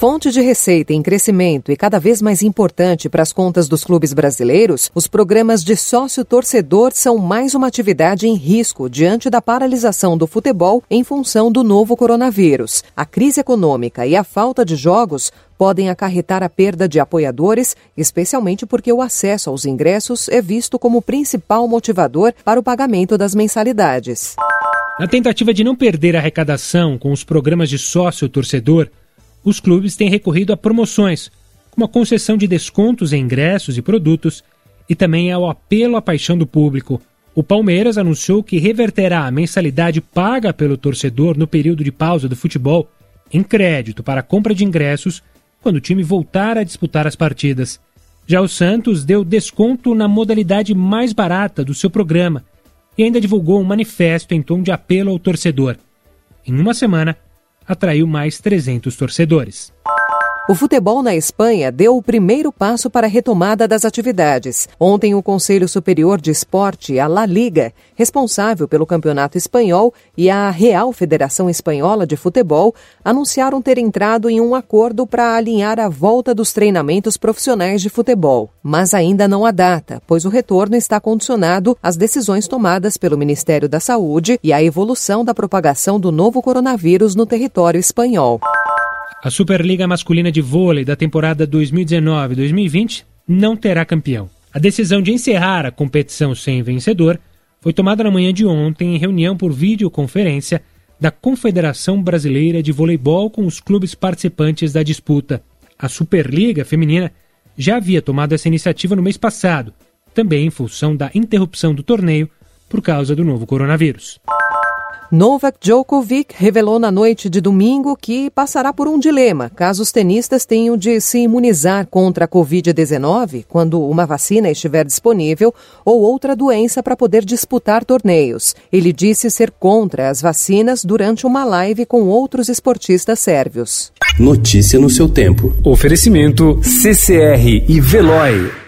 Fonte de receita em crescimento e cada vez mais importante para as contas dos clubes brasileiros, os programas de sócio-torcedor são mais uma atividade em risco diante da paralisação do futebol em função do novo coronavírus. A crise econômica e a falta de jogos podem acarretar a perda de apoiadores, especialmente porque o acesso aos ingressos é visto como principal motivador para o pagamento das mensalidades. Na tentativa de não perder a arrecadação com os programas de sócio-torcedor, os clubes têm recorrido a promoções, como a concessão de descontos em ingressos e produtos, e também ao apelo à paixão do público. O Palmeiras anunciou que reverterá a mensalidade paga pelo torcedor no período de pausa do futebol em crédito para a compra de ingressos quando o time voltar a disputar as partidas. Já o Santos deu desconto na modalidade mais barata do seu programa e ainda divulgou um manifesto em tom de apelo ao torcedor. Em uma semana, atraiu mais 300 torcedores. O futebol na Espanha deu o primeiro passo para a retomada das atividades. Ontem, o Conselho Superior de Esporte, a La Liga, responsável pelo Campeonato Espanhol, e a Real Federação Espanhola de Futebol anunciaram ter entrado em um acordo para alinhar a volta dos treinamentos profissionais de futebol. Mas ainda não há data, pois o retorno está condicionado às decisões tomadas pelo Ministério da Saúde e à evolução da propagação do novo coronavírus no território espanhol. A Superliga Masculina de Vôlei da temporada 2019-2020 não terá campeão. A decisão de encerrar a competição sem vencedor foi tomada na manhã de ontem em reunião por videoconferência da Confederação Brasileira de Voleibol com os clubes participantes da disputa. A Superliga Feminina já havia tomado essa iniciativa no mês passado, também em função da interrupção do torneio por causa do novo coronavírus. Novak Djokovic revelou na noite de domingo que passará por um dilema caso os tenistas tenham de se imunizar contra a Covid-19 quando uma vacina estiver disponível ou outra doença para poder disputar torneios. Ele disse ser contra as vacinas durante uma live com outros esportistas sérvios. Notícia no seu tempo. Oferecimento CCR e Veloy.